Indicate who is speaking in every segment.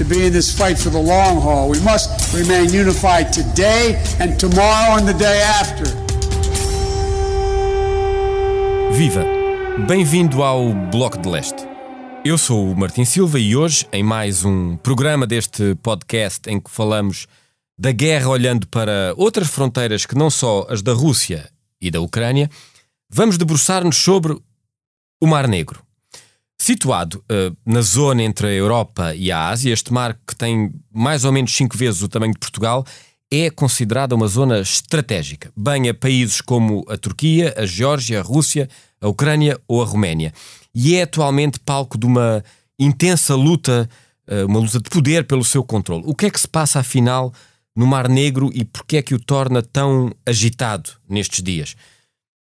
Speaker 1: to be in this fight for the long haul. We must remain unified today and tomorrow and the day after.
Speaker 2: Viva! Bem-vindo ao Bloco de Leste. Eu sou o Martin Silva e hoje, em mais um programa deste podcast em que falamos da guerra olhando para outras fronteiras que não só as da Rússia e da Ucrânia, vamos debruçar-nos sobre o Mar Negro. Situado uh, na zona entre a Europa e a Ásia, este mar, que tem mais ou menos cinco vezes o tamanho de Portugal, é considerada uma zona estratégica, bem a países como a Turquia, a Geórgia, a Rússia, a Ucrânia ou a Roménia e é atualmente palco de uma intensa luta, eh, uma luta de poder pelo seu controle. O que é que se passa afinal no Mar Negro e porquê é que o torna tão agitado nestes dias?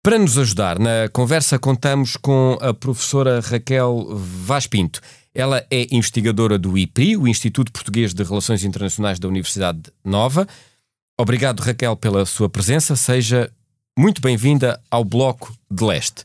Speaker 2: Para nos ajudar na conversa, contamos com a professora Raquel Vaz Pinto. Ela é investigadora do IPRI, o Instituto Português de Relações Internacionais da Universidade Nova. Obrigado, Raquel, pela sua presença. Seja muito bem-vinda ao Bloco de Leste.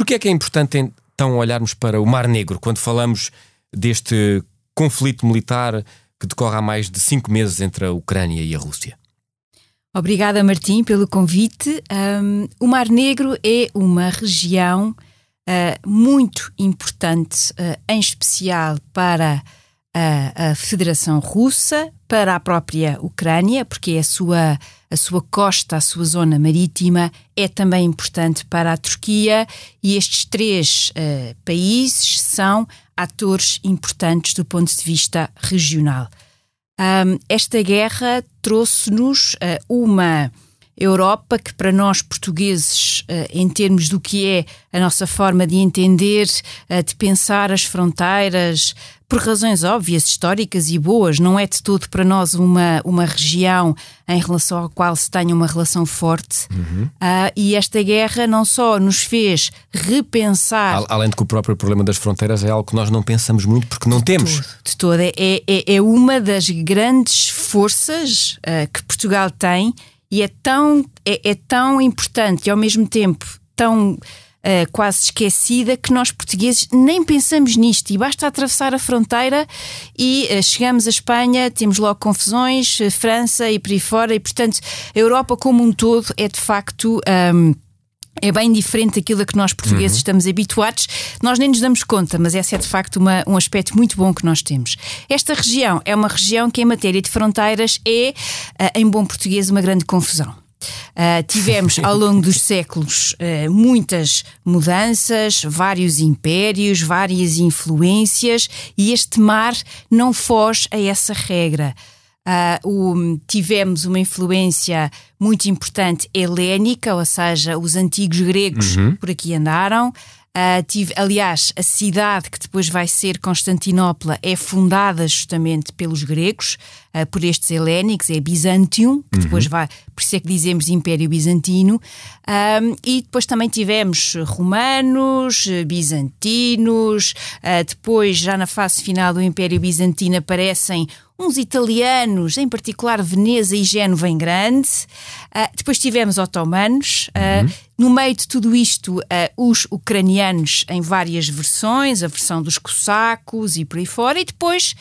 Speaker 2: Porquê é que é importante então olharmos para o Mar Negro quando falamos deste conflito militar que decorre há mais de cinco meses entre a Ucrânia e a Rússia?
Speaker 3: Obrigada, Martim, pelo convite. Um, o Mar Negro é uma região uh, muito importante, uh, em especial para a, a Federação Russa, para a própria Ucrânia, porque é a sua a sua costa, a sua zona marítima é também importante para a Turquia e estes três uh, países são atores importantes do ponto de vista regional. Um, esta guerra trouxe-nos uh, uma Europa que, para nós portugueses, uh, em termos do que é a nossa forma de entender, de pensar as fronteiras, por razões óbvias, históricas e boas, não é de todo para nós uma, uma região em relação à qual se tenha uma relação forte. Uhum. Uh, e esta guerra não só nos fez repensar.
Speaker 2: Além de que o próprio problema das fronteiras é algo que nós não pensamos muito porque não
Speaker 3: de
Speaker 2: temos.
Speaker 3: Todo, de toda. É, é, é uma das grandes forças uh, que Portugal tem e é tão, é, é tão importante e ao mesmo tempo tão uh, quase esquecida que nós portugueses nem pensamos nisto e basta atravessar a fronteira e uh, chegamos à Espanha, temos logo confusões, uh, França e por aí fora, e portanto a Europa como um todo é de facto. Um, é bem diferente daquilo a que nós portugueses uhum. estamos habituados. Nós nem nos damos conta, mas esse é de facto uma, um aspecto muito bom que nós temos. Esta região é uma região que, em matéria de fronteiras, é, em bom português, uma grande confusão. Uh, tivemos ao longo dos séculos uh, muitas mudanças, vários impérios, várias influências e este mar não foge a essa regra. Uh, o, tivemos uma influência muito importante helénica, ou seja, os antigos gregos uhum. por aqui andaram. Uh, tive, aliás, a cidade que depois vai ser Constantinopla é fundada justamente pelos gregos, uh, por estes helénicos, é Byzantium, que uhum. depois vai, por isso é que dizemos Império Bizantino, um, e depois também tivemos romanos, bizantinos, depois, já na fase final do Império Bizantino, aparecem uns italianos, em particular Veneza e Génova em grande. Uh, depois tivemos otomanos. Uh, uhum. No meio de tudo isto, uh, os ucranianos em várias versões, a versão dos cossacos e por aí fora. E depois,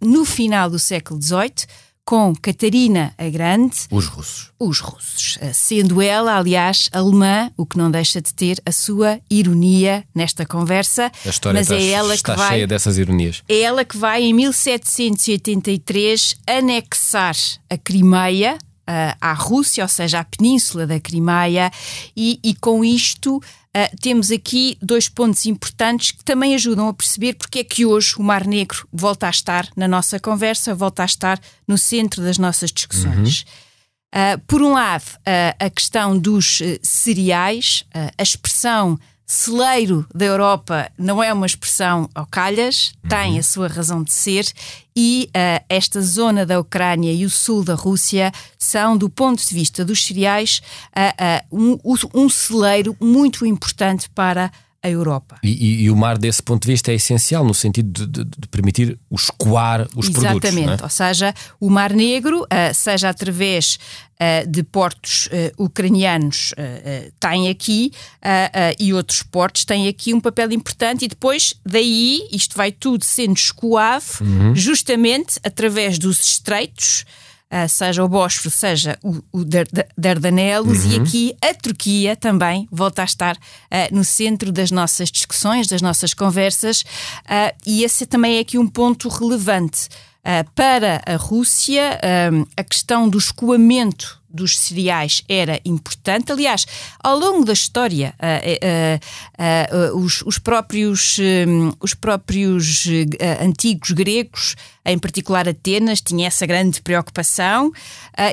Speaker 3: no final do século XVIII, com Catarina a Grande.
Speaker 2: Os russos.
Speaker 3: Os russos. Sendo ela, aliás, alemã, o que não deixa de ter a sua ironia nesta conversa.
Speaker 2: A história
Speaker 3: mas
Speaker 2: está,
Speaker 3: é ela
Speaker 2: está
Speaker 3: que vai,
Speaker 2: cheia dessas ironias.
Speaker 3: É ela que vai, em 1783, anexar a Crimeia uh, à Rússia, ou seja, à península da Crimeia, e, e com isto Uh, temos aqui dois pontos importantes que também ajudam a perceber porque é que hoje o Mar Negro volta a estar na nossa conversa, volta a estar no centro das nossas discussões. Uhum. Uh, por um lado, uh, a questão dos cereais, a expressão celeiro da Europa não é uma expressão ao calhas, uhum. tem a sua razão de ser e uh, esta zona da Ucrânia e o sul da Rússia são, do ponto de vista dos cereais, uh, uh, um, um celeiro muito importante para a Europa.
Speaker 2: E, e, e, o mar, desse ponto de vista, é essencial no sentido de, de, de permitir o escoar os
Speaker 3: Exatamente.
Speaker 2: produtos.
Speaker 3: Exatamente,
Speaker 2: é?
Speaker 3: ou seja, o Mar Negro, uh, seja através uh, de portos uh, ucranianos, tem aqui, e outros portos têm aqui um papel importante, e depois daí isto vai tudo sendo escoado, uhum. justamente através dos estreitos. Uh, seja o Bósforo, seja o, o Dardanelos, uhum. e aqui a Turquia também volta a estar uh, no centro das nossas discussões, das nossas conversas, uh, e esse também é aqui um ponto relevante. para a Rússia, a questão do escoamento dos cereais era importante. Aliás, ao longo da história, uh, uh, uh, os, os, próprios, um, os próprios antigos gregos, em particular Atenas, tinha essa grande preocupação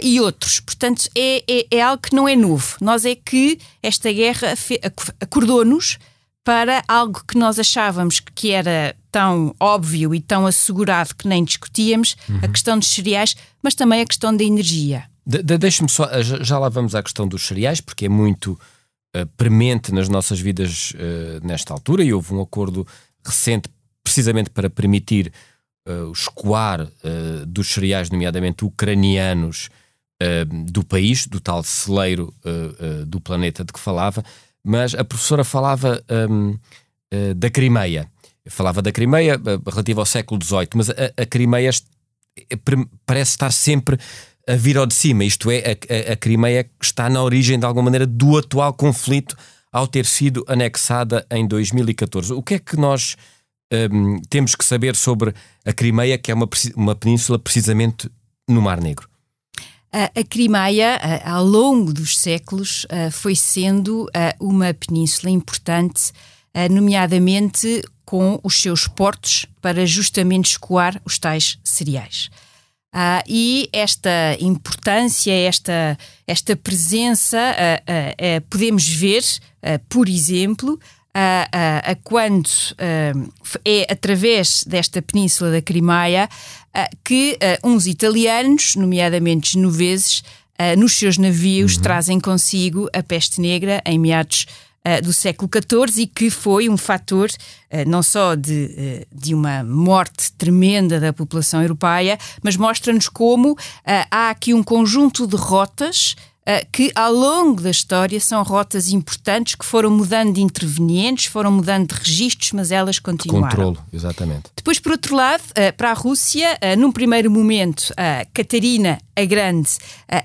Speaker 3: e outros. Portanto, é, é, é, algo que não é novo. Nós é que esta guerra acordou-nos para algo que nós achávamos que era tão óbvio e tão assegurado que nem discutíamos, uhum. a questão dos cereais, mas também a questão da energia.
Speaker 2: De, de, Deixe-me só, já lá vamos à questão dos cereais, porque é muito uh, premente nas nossas vidas uh, nesta altura e houve um acordo recente precisamente para permitir uh, o escoar dos cereais, nomeadamente ucranianos, do país, do tal celeiro do planeta de que falava, mas a professora falava um, da Crimeia. Falava da Crimeia relativa ao século XVIII, mas a, a Crimeia parece estar sempre a vir ao de cima, isto é, a, a, Crimeia está na origem de alguma maneira do atual conflito ao ter sido anexada em 2014. O que é que nós um, temos que saber sobre a Crimeia, que é uma, uma península precisamente no Mar Negro?
Speaker 3: A Crimeia, ao longo dos séculos, foi sendo uma península importante, nomeadamente com os seus portos para justamente escoar os tais cereais. Uh, e esta importância, esta, esta presença, uh, uh, podemos ver, por exemplo, a quando é através desta península da Crimeia que uns italianos, nomeadamente genoveses, nos seus navios uhum. trazem consigo a peste negra em meados uh, do século XIV e que foi um fator uh, não só de, uh, de uma morte tremenda da população europeia, mas mostra-nos como há aqui um conjunto de rotas que ao longo da história são rotas importantes que foram mudando de intervenientes, foram mudando de registros, mas elas continuaram.
Speaker 2: Controlo, exatamente.
Speaker 3: Depois, por outro lado, para a Rússia, num primeiro momento, Catarina a Grande,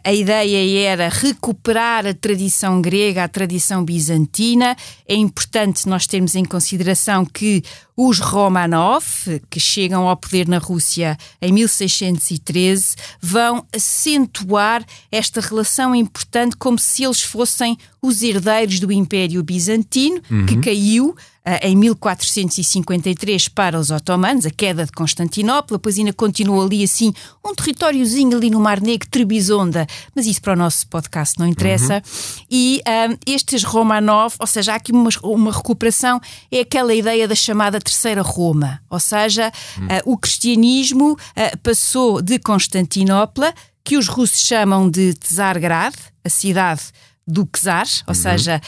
Speaker 3: a, ideia era recuperar a tradição grega, a tradição bizantina. É importante nós termos em consideração que os Romanov, que chegam ao poder na Rússia em 1613, vão acentuar esta relação importante como se eles fossem os herdeiros do Império Bizantino, uhum. que caiu em 1453 para os otomanos, a queda de Constantinopla, depois ainda continuou ali assim, um territóriozinho ali no Mar Negro, Trebisonda, mas isso para o nosso podcast não interessa. Uhum. E uh, estes Romanov, ou seja, há aqui uma, uma recuperação, é aquela ideia da chamada Terceira Roma, ou seja, uhum. uh, o cristianismo passou de Constantinopla, que os russos chamam de Tsargrad, a cidade do Czar, ou uhum. seja,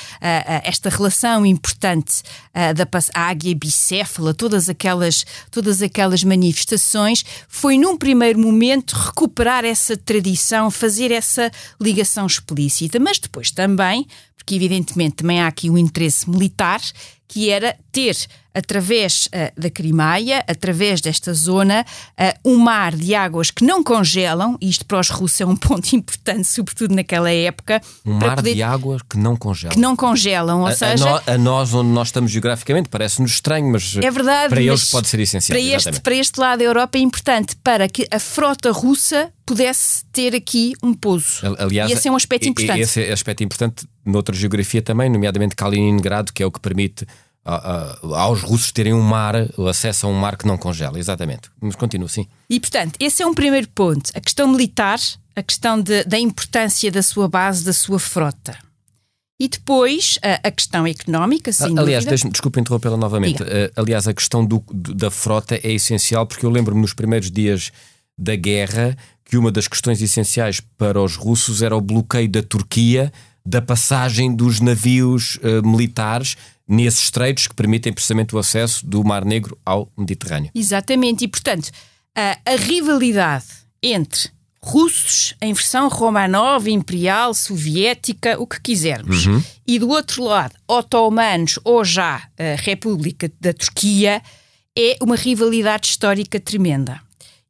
Speaker 3: esta relação importante da águia bicéfala, todas aquelas, todas aquelas manifestações, foi num primeiro momento recuperar essa tradição, fazer essa ligação explícita, mas depois também, porque evidentemente também há aqui um interesse militar, que era ter através uh, da Crimeia, através desta zona, uh, um mar de águas que não congelam, e isto para os russos é um ponto importante, sobretudo naquela época.
Speaker 2: Um mar poder... de águas que não congelam.
Speaker 3: Que não congelam, ou
Speaker 2: a,
Speaker 3: seja...
Speaker 2: A, nós, onde nós estamos geograficamente, parece-nos estranho, mas
Speaker 3: é verdade,
Speaker 2: para eles pode ser essencial.
Speaker 3: Para este, para este lado da Europa é importante para que a frota russa pudesse ter aqui um pouso.
Speaker 2: Aliás,
Speaker 3: e esse é um aspecto importante.
Speaker 2: Esse é aspecto importante noutra geografia também, nomeadamente Kaliningrado, que é o que permite aos russos terem um mar, o acesso a um mar que não congela, exatamente. Mas continua, sim.
Speaker 3: E portanto, esse é um primeiro ponto. A questão militar, a questão de, da importância da sua base, da sua frota. E depois a, a questão económica, sim.
Speaker 2: Aliás, desculpe interrompê-la novamente. Uh, aliás, a questão do, da frota é essencial porque eu lembro-me nos primeiros dias da guerra que uma das questões essenciais para os russos era o bloqueio da Turquia da passagem dos navios uh, militares nesses estreitos que permitem precisamente o acesso do Mar Negro ao Mediterrâneo.
Speaker 3: Exatamente, e portanto, a, a rivalidade entre russos em versão Romanov, imperial, soviética, o que quisermos, uhum. e do outro lado, otomanos ou já a República da Turquia, é uma rivalidade histórica tremenda.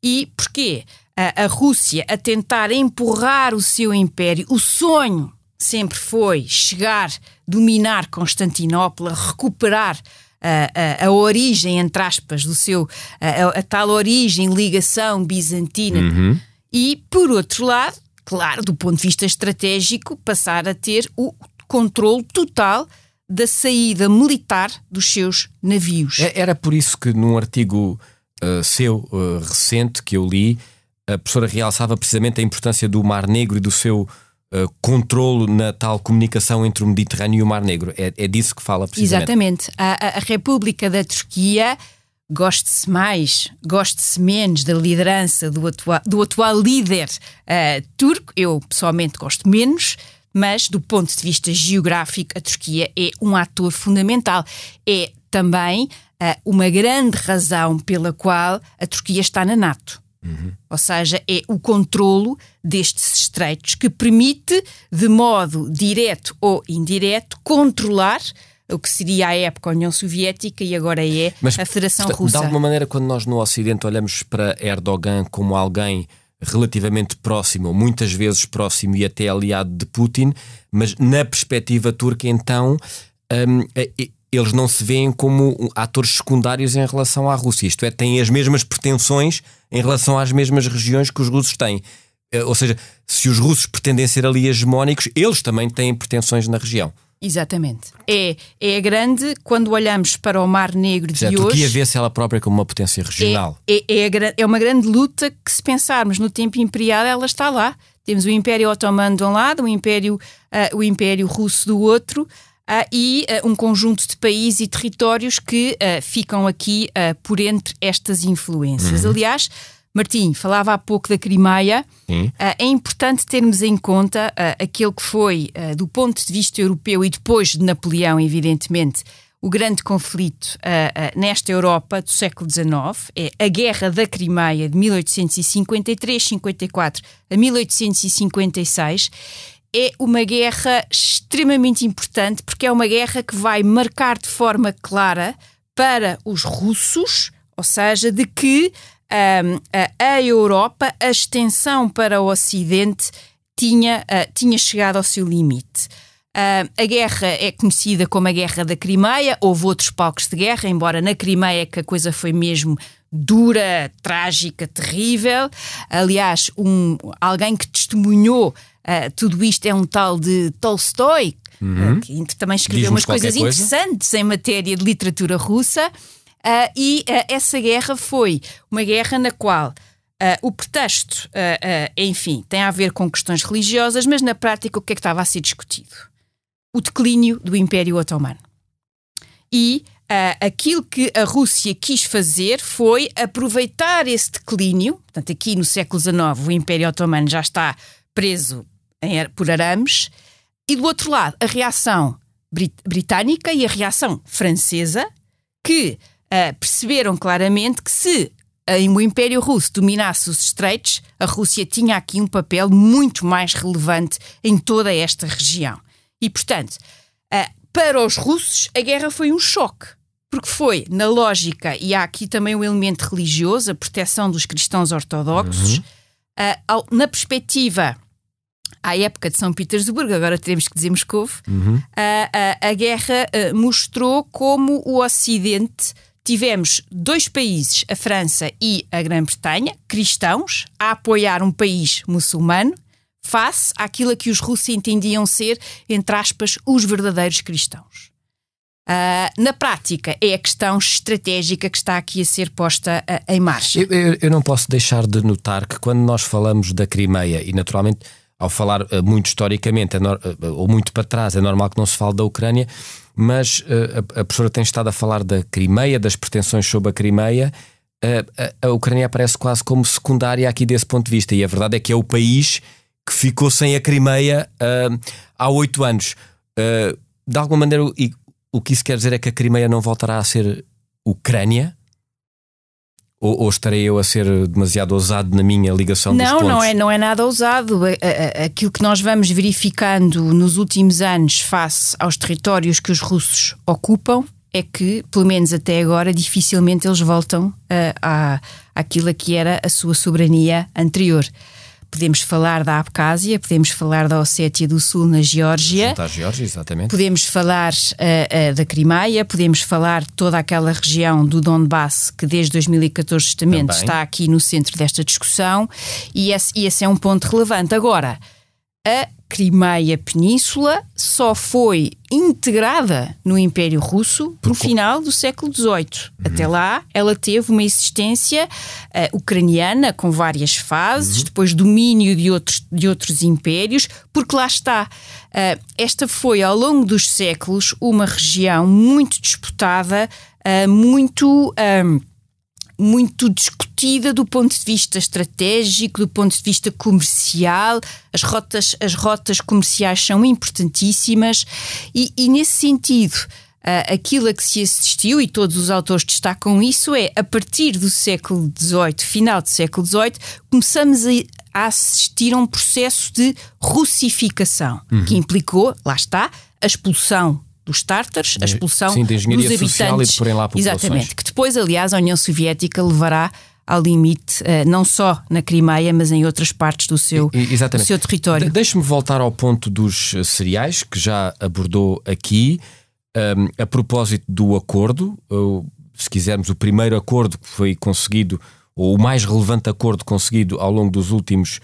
Speaker 3: E porquê? A, a Rússia a tentar empurrar o seu império, o sonho sempre foi chegar, dominar Constantinopla, recuperar a, a, a, origem, entre aspas, do seu, a, a tal origem, ligação bizantina. Uhum. E, por outro lado, claro, do ponto de vista estratégico, passar a ter o controle total da saída militar dos seus navios.
Speaker 2: É, era por isso que num artigo uh, seu uh, recente que eu li, a professora realçava precisamente a importância do Mar Negro e do seu uh, controlo na tal comunicação entre o Mediterrâneo e o Mar Negro. É, é disso que fala precisamente.
Speaker 3: Exatamente. A, a República da Turquia goste-se mais, goste-se menos da liderança do, atua do atual líder uh, turco, eu pessoalmente gosto menos, mas do ponto de vista geográfico, a Turquia é um ator fundamental. É também uh, uma grande razão pela qual a Turquia está na NATO. Uhum. Ou seja, é o controlo destes estreitos que permite, de modo direto ou indireto, controlar o que seria à época a União Soviética e agora é Mas, a Federação Russa.
Speaker 2: De alguma maneira, quando nós no Ocidente olhamos para Erdogan como alguém relativamente próximo, muitas vezes próximo e até aliado de Putin, mas na perspectiva turca, então. Um, eles não se veem como atores secundários em relação à Rússia. Isto é, têm as mesmas pretensões em relação às mesmas regiões que os russos têm. Eh, ou seja, se os russos pretendem ser ali hegemónicos, eles também têm pretensões na região.
Speaker 3: Exatamente. É, é grande quando olhamos para o Mar Negro de hoje.
Speaker 2: A Turquia vê-se ela própria como uma potência regional.
Speaker 3: É, é, é, é uma grande luta que, se pensarmos no tempo imperial, ela está lá. Temos o Império Otomano de um lado, o Império, uh, o Império Russo do outro. Uh, e uh, um conjunto de países e territórios que uh, ficam aqui por entre estas influências. Uhum. Aliás, Martim, falava há pouco da Crimeia. é importante termos em conta aquele que foi, do ponto de vista europeu e depois de Napoleão, evidentemente, o grande conflito nesta Europa do século XIX. É a Guerra da Crimeia de 1853-54 a 1856 é uma guerra extremamente importante porque é uma guerra que vai marcar de forma clara para os russos, ou seja, de que um, a, Europa, a extensão para o Ocidente, tinha, uh, tinha chegado ao seu limite. Uh, a guerra é conhecida como a Guerra da Crimeia, houve outros palcos de guerra, embora na Crimeia que a coisa foi mesmo dura, trágica, terrível. Aliás, um, alguém que testemunhou Uh, tudo isto é um tal de Tolstói, uhum. uh, que também escreveu umas coisas coisa. interessantes em matéria de literatura russa. Uh, e essa guerra foi uma guerra na qual o pretexto, enfim, tem a ver com questões religiosas, mas na prática o que é que estava a ser discutido? O declínio do Império Otomano. E Uh, aquilo que a Rússia quis fazer foi aproveitar esse declínio. Portanto, aqui no século XIX, o Império Otomano já está preso por arames, e do outro lado a reação brit britânica e a reação francesa, que uh, perceberam claramente que se em o Império Russo dominasse os estreitos, a Rússia tinha aqui um papel muito mais relevante em toda esta região. E, portanto, uh, para os russos, a guerra foi um choque. porque foi na lógica, e há aqui também o elemento religioso, a proteção dos cristãos ortodoxos,
Speaker 2: Uhum.
Speaker 3: ah, ao- na perspectiva à época de São Petersburgo, agora teremos que dizer Moscovo,
Speaker 2: Uhum.
Speaker 3: a, a- a guerra ah, mostrou como o Ocidente tivemos dois países, a França e a Grã-Bretanha, cristãos, a apoiar um país muçulmano face àquilo a que os russos entendiam ser, entre aspas, os verdadeiros cristãos. Ah, na prática, é a questão estratégica que está aqui a ser posta ah, em marcha.
Speaker 2: Eu, eu- eu não posso deixar de notar que quando nós falamos da Crimeia, e naturalmente ao falar eh, muito historicamente, é nor- eh, ou muito para trás, é normal que não se fale da Ucrânia, mas eh, a, a professora tem estado a falar da Crimeia, das pretensões sobre a Crimeia. eh, a, a Ucrânia aparece quase como secundária aqui desse ponto de vista, e a verdade é que é o país que ficou sem a Crimeia eh, há oito anos. Eh, de alguma maneira, o- o que isso quer dizer é que a Crimeia não voltará a ser Ucrânia? Ou, ou estarei eu a ser demasiado ousado na minha ligação dos
Speaker 3: Não,
Speaker 2: pontos?
Speaker 3: não é, não é nada ousado. A- a- a- Aquilo que nós vamos verificando nos últimos anos face aos territórios que os russos ocupam é que, pelo menos até agora, dificilmente eles voltam ah, à àquilo que era a sua soberania anterior. Podemos falar da Abcásia, podemos falar da Ossétia do Sul na Geórgia.
Speaker 2: Geórgia, exatamente.
Speaker 3: Podemos falar ah, ah, da Crimeia, podemos falar de toda aquela região do Donbass que desde 2014 justamente
Speaker 2: Também.
Speaker 3: está aqui no centro desta discussão e esse, e esse é um ponto relevante. Agora, a Crimeia Península só foi integrada no Império Russo no final do século XVIII. Até lá, ela teve uma existência eh, ucraniana com várias fases, depois domínio de outros, de outros impérios, porque lá está. eh, esta foi, ao longo dos séculos, uma região muito disputada, eh, muito. Muito discutida do ponto de vista estratégico, do ponto de vista comercial. As rotas, as rotas comerciais são importantíssimas e, e nesse sentido. ah, aquilo a que se assistiu, e todos os autores destacam isso, é a partir do século XVIII, final do século XVIII, começamos a, a assistir a um processo de russificação,
Speaker 2: Uhum.
Speaker 3: que implicou, lá está, a expulsão dos tártaros, a expulsão
Speaker 2: Sim, da engenharia
Speaker 3: dos
Speaker 2: social e de
Speaker 3: habitantes.
Speaker 2: porem lá populações.
Speaker 3: Exatamente, que depois, aliás, a União Soviética levará ao limite, eh, não só na Crimeia, mas em outras partes do seu,
Speaker 2: Exatamente.
Speaker 3: do seu território.
Speaker 2: De- Deixe-me voltar ao ponto dos eh, cereais, que já abordou aqui, um, a propósito do acordo. ou, se quisermos, o primeiro acordo que foi conseguido, ou o mais relevante acordo conseguido ao longo dos últimos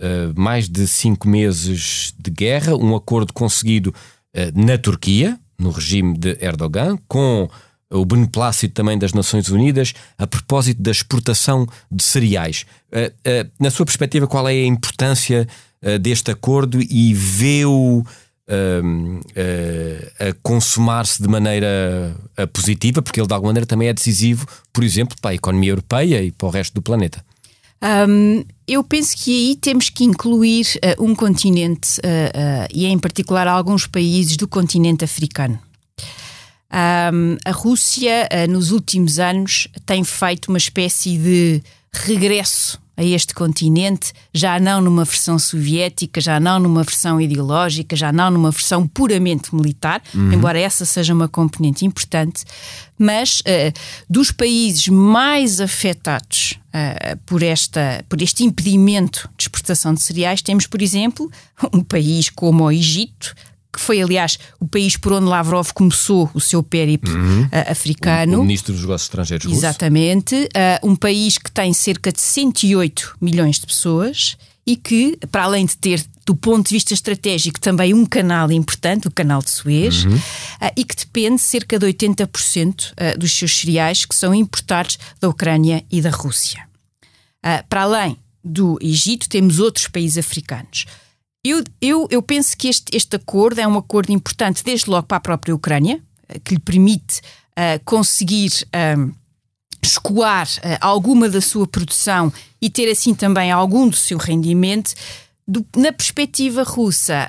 Speaker 2: eh, mais de cinco meses de guerra, um acordo conseguido eh, na Turquia, no regime de Erdogan, com o beneplácito também das Nações Unidas, a propósito da exportação de cereais. Eh, eh, na sua perspectiva, qual é a importância eh, deste acordo e vê-o ehm, eh, a consumar-se de maneira positiva, porque ele de alguma maneira também é decisivo, por exemplo, para a economia europeia e para o resto do planeta.
Speaker 3: Hum, eu penso que aí temos que incluir eh, um continente, eh, eh, e em particular alguns países do continente africano. Hum, a Rússia, nos últimos anos, tem feito uma espécie de regresso a este continente, já não numa versão soviética, já não numa versão ideológica, já não numa versão puramente militar,
Speaker 4: Uhum.
Speaker 3: embora essa seja uma componente importante, mas eh, dos países mais afetados eh, por, esta, por este impedimento de exportação de cereais, temos, por exemplo, um país como o Egito, que foi, aliás, o país por onde Lavrov começou o seu périplo
Speaker 2: Uhum.
Speaker 3: eh, africano.
Speaker 2: O ministro dos Negócios Estrangeiros russo.
Speaker 3: Exatamente. Uh, um país que tem cerca de 108 milhões de pessoas e que, para além de ter, do ponto de vista estratégico, também um canal importante, o canal de Suez,
Speaker 4: Uhum.
Speaker 3: uh, e que depende cerca de 80% uh, dos seus cereais que são importados da Ucrânia e da Rússia. Uh, para além do Egito, temos outros países africanos. Eu, eu, eu penso que este, este acordo é um acordo importante, desde logo para a própria Ucrânia, eh, que lhe permite eh, conseguir ahm, escoar eh, alguma da sua produção e ter assim também algum do seu rendimento. Do- na perspectiva russa,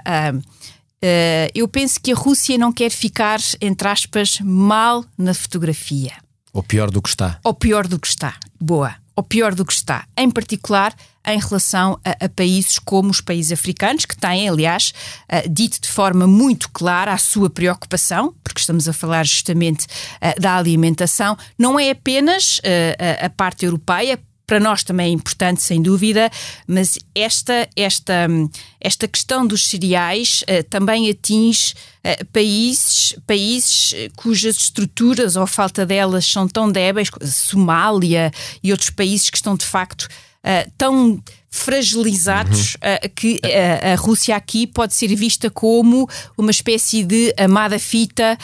Speaker 3: eh, eu penso que a Rússia não quer ficar, entre aspas, mal na fotografia
Speaker 2: Ou pior do que está.
Speaker 3: ou pior do que está. Boa. ou pior do que está, em particular em relação a, a países como os países africanos, que têm, aliás, uh, dito de forma muito clara a sua preocupação, porque estamos a falar justamente uh, da alimentação, não é apenas uh, a parte europeia, para nós também é importante, sem dúvida, mas esta, esta, esta questão dos cereais uh, também atinge uh, países, países cujas estruturas ou falta delas são tão débeis, Somália e outros países que estão de facto uh, tão fragilizados uhum. uh, que uh, a Rússia aqui pode ser vista como uma espécie de amada fita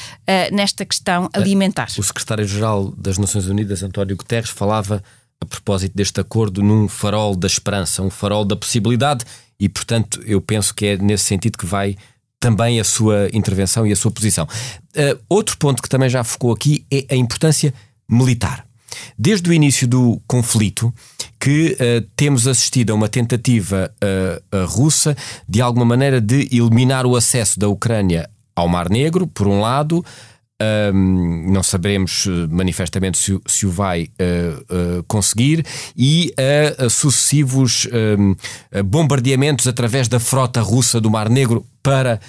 Speaker 3: nesta questão alimentar.
Speaker 2: O secretário-geral das Nações Unidas, António Guterres, falava a propósito deste acordo num farol da esperança, um farol da possibilidade, e portanto eu penso que é nesse sentido que vai também a sua intervenção e a sua posição. Uh, outro ponto que também já focou aqui é a importância militar. Desde o início do conflito, que uh, temos assistido a uma tentativa uh, russa de alguma maneira de eliminar o acesso da Ucrânia ao Mar Negro, por um lado, um, não saberemos manifestamente se, se o vai uh, uh, conseguir, e a, a sucessivos um, bombardeamentos através da frota russa do Mar Negro para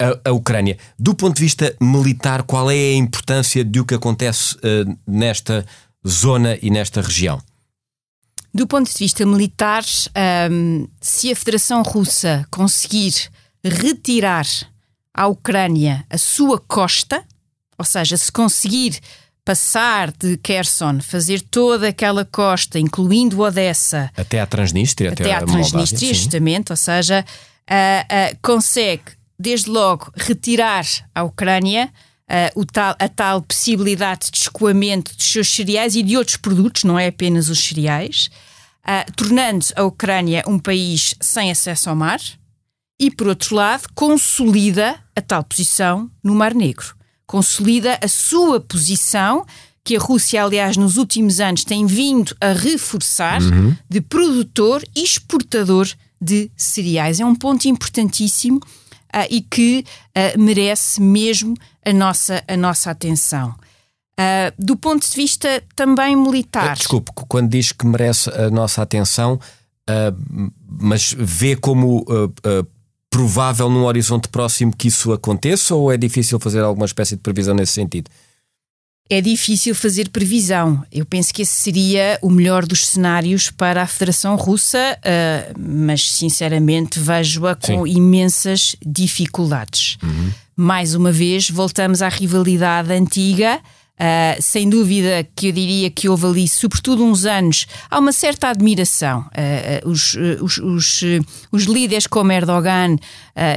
Speaker 2: a, a, Ucrânia. Do ponto de vista militar, qual é a importância de o que acontece uh, nesta zona e nesta região?
Speaker 3: Do ponto de vista militar, um, se a Federação Russa conseguir retirar à Ucrânia a sua costa, ou seja, se conseguir passar de Kherson, fazer toda aquela costa, incluindo Odessa.
Speaker 2: Até à Transnistria.
Speaker 3: Até, até à Transnistria, justamente. Ou seja, uh, uh, consegue, desde logo, retirar a Ucrânia. Uh, tal, a tal possibilidade de escoamento dos seus cereais e de outros produtos, não é apenas os cereais, tornando a Ucrânia um país sem acesso ao mar e, por outro lado, consolida a tal posição no Mar Negro consolida a sua posição, que a Rússia, aliás, nos últimos anos tem vindo a reforçar, uhum. de produtor e exportador de cereais. É um ponto importantíssimo uh, e que uh, merece mesmo a nossa, a nossa atenção. Uh, do ponto de vista também militar.
Speaker 2: Desculpe, quando diz que merece a nossa atenção, mas vê como provável num horizonte próximo que isso aconteça ou é difícil fazer alguma espécie de previsão nesse sentido?
Speaker 3: É difícil fazer previsão. Eu penso que esse seria o melhor dos cenários para a Federação Russa, uh, mas sinceramente vejo-a com Sim. imensas dificuldades. Uhum. Mais uma vez, voltamos à rivalidade antiga Uh, sem dúvida que eu diria que houve ali, sobretudo uns anos, há uma certa admiração. Uh, os, os, os, os, líderes como Erdogan,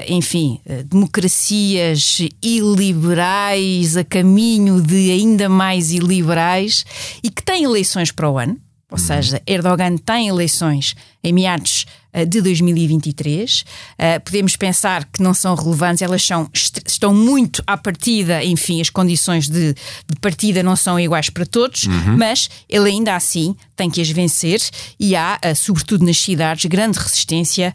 Speaker 3: enfim, democracias iliberais a caminho de ainda mais iliberais e que têm eleições para o ano. Ou seja, Erdogan tem eleições em meados uh, de 2023. Uh, eh, podemos pensar que não são relevantes, elas são, estão muito à partida, enfim, as condições de, de partida não são iguais para todos, uhum. mas ele ainda assim tem que as vencer e há, uh, sobretudo nas cidades, grande resistência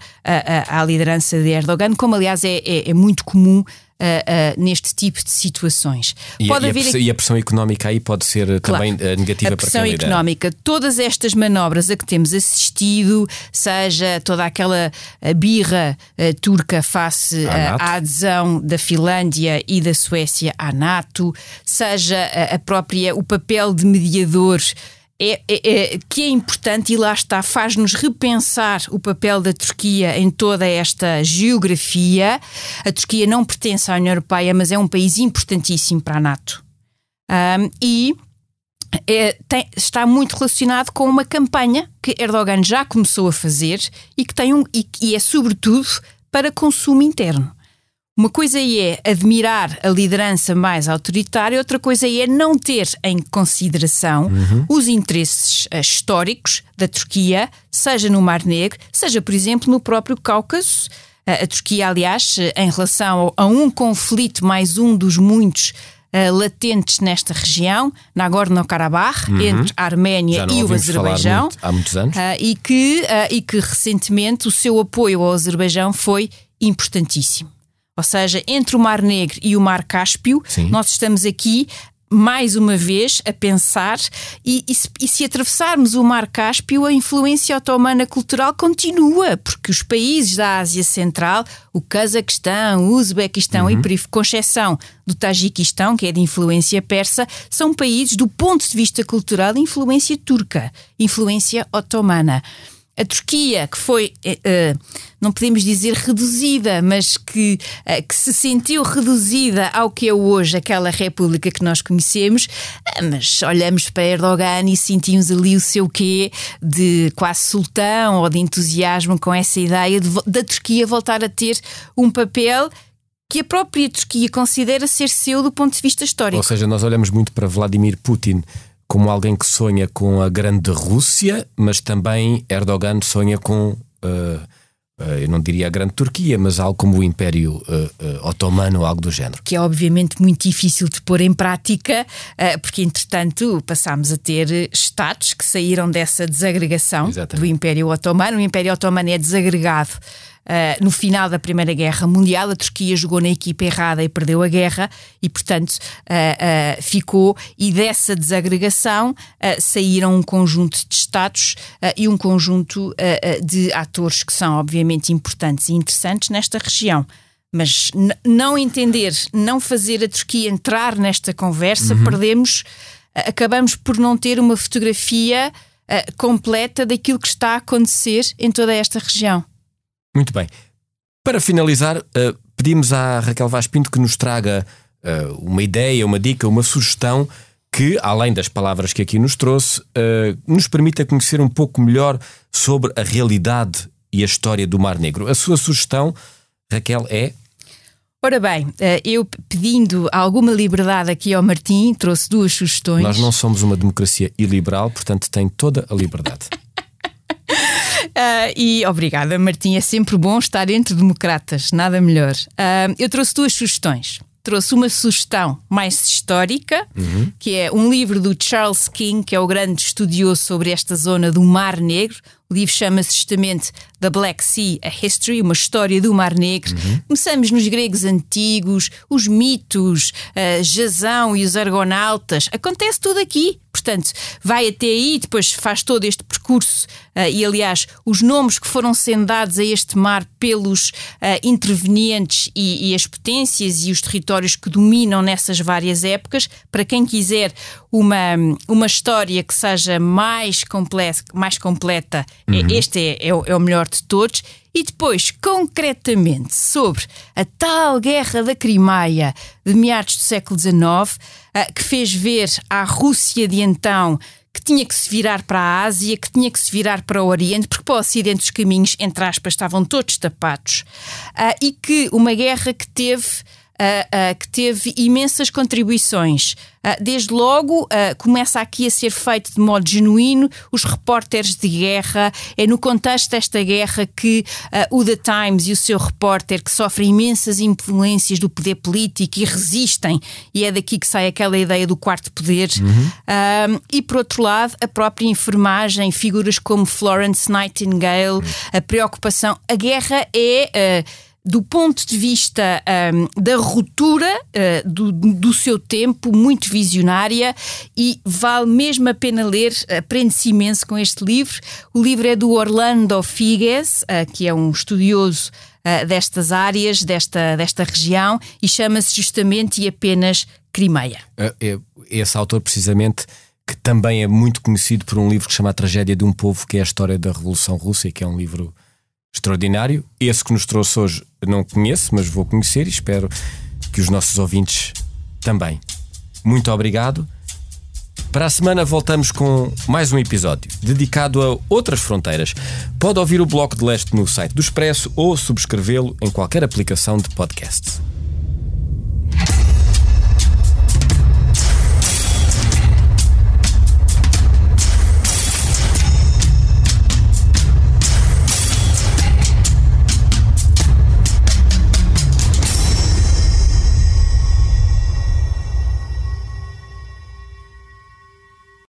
Speaker 3: à liderança de Erdogan, como aliás é, é, é muito comum uh, uh, neste tipo de situações.
Speaker 2: E, pode e, haver... a pressão, e a pressão económica aí pode ser claro, também negativa
Speaker 3: a pressão económica, todas estas manobras a que temos assistido, seja toda aquela birra turca face à adesão da Finlândia e da Suécia à NATO, seja a própria o papel de mediador é, é, é, que é importante e lá está, faz-nos repensar o papel da Turquia em toda esta geografia. A Turquia não pertence à União Europeia, mas é um país importantíssimo para a NATO. Um, e é, tem, está muito relacionado com uma campanha que Erdogan já começou a fazer e que tem um e, e é sobretudo para consumo interno. Uma coisa é admirar a liderança mais autoritária, outra coisa é não ter em consideração uhum. os interesses uh, históricos da Turquia, seja no Mar Negro, seja, por exemplo, no próprio Cáucaso. Uh, a Turquia, aliás, uh, em relação a um conflito, mais um dos muitos latentes nesta região, Nagorno-Karabakh, uhum. entre a Arménia e o Azerbaijão. Muito,
Speaker 2: há muitos anos.
Speaker 3: e, que, e que recentemente o seu apoio ao Azerbaijão foi importantíssimo. Ou seja, entre o Mar Negro e o Mar Cáspio, Sim. nós estamos aqui mais uma vez a pensar e, e, se, e, se, atravessarmos o Mar Cáspio, a influência otomana cultural continua, porque os países da Ásia Central, o Cazaquistão, o Uzbequistão uhum. e, com exceção do Tajiquistão, que é de influência persa, são países, do ponto de vista cultural, influência turca, influência otomana a Turquia, que foi, uh, não podemos dizer reduzida, mas que, uh, que se sentiu reduzida ao que é hoje aquela república que nós conhecemos, uh, mas olhamos para Erdogan e sentimos ali o seu quê de quase sultão ou de entusiasmo com essa ideia de, da Turquia voltar a ter um papel que a própria Turquia considera ser seu do ponto de vista histórico.
Speaker 2: Ou seja, nós olhamos muito para Vladimir Putin como alguém que sonha com a grande Rússia, mas também Erdogan sonha com. Uh, uh, eu não diria a grande Turquia, mas algo como o Império uh, Otomano ou algo do género.
Speaker 3: Que é obviamente muito difícil de pôr em prática, porque entretanto passámos a ter Estados que saíram dessa desagregação Exatamente. do Império Otomano. O Império Otomano é desagregado Uh, no final da Primeira Guerra Mundial, a Turquia jogou na equipa errada e perdeu a guerra, e portanto uh, uh, ficou. E dessa desagregação saíram um conjunto de Estados e um conjunto de atores que são, obviamente, importantes e interessantes nesta região. Mas não entender, não fazer a Turquia entrar nesta conversa, uhum. perdemos, acabamos por não ter uma fotografia completa daquilo que está a acontecer em toda esta região.
Speaker 2: Muito bem. Para finalizar, uh, pedimos à Raquel Vaz Pinto que nos traga uh, uma ideia, uma dica, uma sugestão que, além das palavras que aqui nos trouxe, uh, nos permita conhecer um pouco melhor sobre a realidade e a história do Mar Negro. A sua sugestão, Raquel, é
Speaker 3: Ora bem, eu pedindo alguma liberdade aqui ao Martim, trouxe duas sugestões.
Speaker 2: Nós não somos uma democracia iliberal, portanto tem toda a liberdade.
Speaker 3: Uh, e obrigada, Martim. É sempre bom estar entre democratas, nada melhor. Uh, eu trouxe duas sugestões. Trouxe uma sugestão mais histórica, uhum. que é um livro do Charles King, que é o grande estudioso sobre esta zona do Mar Negro. O livro chama-se justamente The Black Sea, a History, uma história do Mar Negro. Uhum. Começamos nos gregos antigos, os mitos, uh, Jazão e os argonautas. Acontece tudo aqui. Portanto, vai até aí, depois faz todo este percurso. Uh, e, aliás, os nomes que foram sendo dados a este mar pelos uh, intervenientes e, e as potências e os territórios que dominam nessas várias épocas, para quem quiser uma, uma história que seja mais, comple mais completa Uhum. Este é, é, é o melhor de todos. E depois, concretamente, sobre a tal guerra da Crimeia de meados do século XIX, ah, que fez ver à Rússia de então que tinha que se virar para a Ásia, que tinha que se virar para o Oriente, porque para o Ocidente os caminhos, entre aspas, estavam todos tapados. Ah, e que uma guerra que teve uh, uh, que teve imensas contribuições. Uh, desde logo, começa aqui a ser feito de modo genuíno os repórteres de guerra. É no contexto desta guerra que o The Times e o seu repórter, que sofrem imensas influências do poder político e resistem, e é daqui que sai aquela ideia do quarto poder. Uhum. e por outro lado, a própria enfermagem, figuras como Florence Nightingale, a preocupação. A guerra é do ponto de vista um, da ruptura uh, do, do, seu tempo, muito visionária, e vale mesmo a pena ler, aprende-se imenso com este livro. O livro é do Orlando Figues, uh, que é um estudioso uh, destas áreas, desta, desta região, e chama-se justamente e apenas Crimeia.
Speaker 2: É, esse autor, precisamente, que também é muito conhecido por um livro que chama A Tragédia de um Povo, que é a história da Revolução Russa, e que é um livro extraordinário. Esse que nos trouxe hoje não conheço, mas vou conhecer e espero que os nossos ouvintes também. Muito obrigado. Para a semana voltamos com mais um episódio dedicado a outras fronteiras. Pode ouvir o Bloco de Leste no site do Expresso ou subscrevê-lo em qualquer aplicação de podcast.